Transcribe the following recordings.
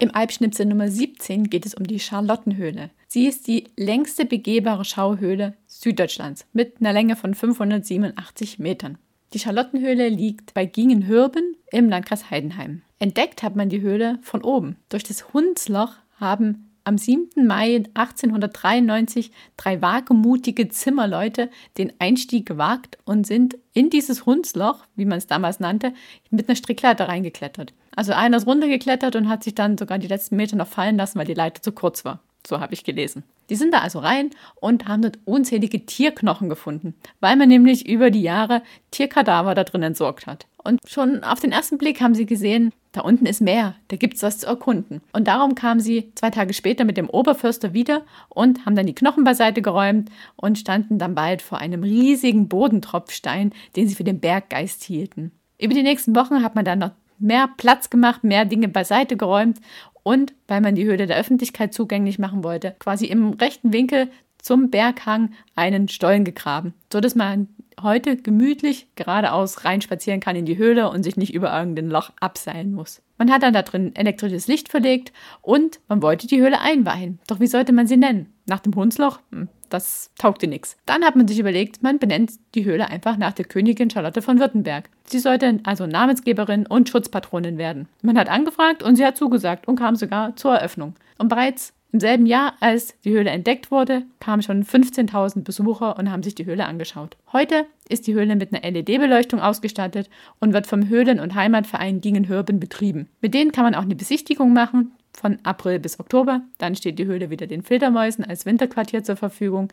Im Alpschnipsel Nummer 17 geht es um die Charlottenhöhle. Sie ist die längste begehbare Schauhöhle Süddeutschlands mit einer Länge von 587 Metern. Die Charlottenhöhle liegt bei Gingenhürben im Landkreis Heidenheim. Entdeckt hat man die Höhle von oben. Durch das Hundsloch haben am 7. Mai 1893 drei wagemutige Zimmerleute den Einstieg gewagt und sind in dieses Hundsloch, wie man es damals nannte, mit einer Strickleiter reingeklettert. Also einer ist runtergeklettert und hat sich dann sogar die letzten Meter noch fallen lassen, weil die Leiter zu kurz war. So habe ich gelesen. Die sind da also rein und haben dort unzählige Tierknochen gefunden, weil man nämlich über die Jahre Tierkadaver da drin entsorgt hat. Und schon auf den ersten Blick haben sie gesehen, da unten ist Meer, da gibt es was zu erkunden. Und darum kamen sie zwei Tage später mit dem Oberförster wieder und haben dann die Knochen beiseite geräumt und standen dann bald vor einem riesigen Bodentropfstein, den sie für den Berggeist hielten. Über die nächsten Wochen hat man dann noch mehr Platz gemacht, mehr Dinge beiseite geräumt und weil man die Höhle der Öffentlichkeit zugänglich machen wollte, quasi im rechten Winkel zum Berghang einen Stollen gegraben, sodass man heute gemütlich geradeaus reinspazieren kann in die Höhle und sich nicht über irgendein Loch abseilen muss. Man hat dann da drin elektrisches Licht verlegt und man wollte die Höhle einweihen. Doch wie sollte man sie nennen? Nach dem Hundsloch? Hm, das taugte nichts. Dann hat man sich überlegt, man benennt die Höhle einfach nach der Königin Charlotte von Württemberg. Sie sollte also Namensgeberin und Schutzpatronin werden. Man hat angefragt und sie hat zugesagt und kam sogar zur Eröffnung. Und bereits im selben Jahr, als die Höhle entdeckt wurde, kamen schon 15.000 Besucher und haben sich die Höhle angeschaut. Heute ist die Höhle mit einer LED-Beleuchtung ausgestattet und wird vom Höhlen- und Heimatverein Dingenhürben betrieben. Mit denen kann man auch eine Besichtigung machen von April bis Oktober. Dann steht die Höhle wieder den Filtermäusen als Winterquartier zur Verfügung.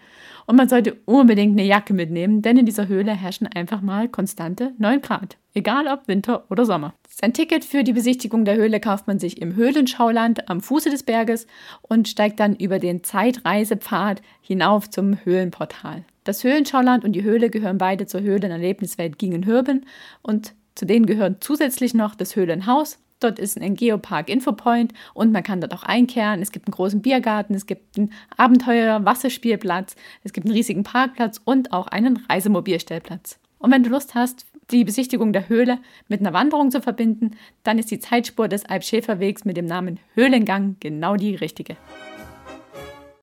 Und man sollte unbedingt eine Jacke mitnehmen, denn in dieser Höhle herrschen einfach mal konstante 9 Grad. Egal ob Winter oder Sommer. Sein Ticket für die Besichtigung der Höhle kauft man sich im Höhlenschauland am Fuße des Berges und steigt dann über den Zeitreisepfad hinauf zum Höhlenportal. Das Höhlenschauland und die Höhle gehören beide zur Höhlenerlebniswelt Gingenhürben und zu denen gehören zusätzlich noch das Höhlenhaus, Dort ist ein Geopark Infopoint und man kann dort auch einkehren. Es gibt einen großen Biergarten, es gibt einen Abenteuer-Wasserspielplatz, es gibt einen riesigen Parkplatz und auch einen Reisemobilstellplatz. Und wenn du Lust hast, die Besichtigung der Höhle mit einer Wanderung zu verbinden, dann ist die Zeitspur des Alpschäferwegs mit dem Namen Höhlengang genau die richtige.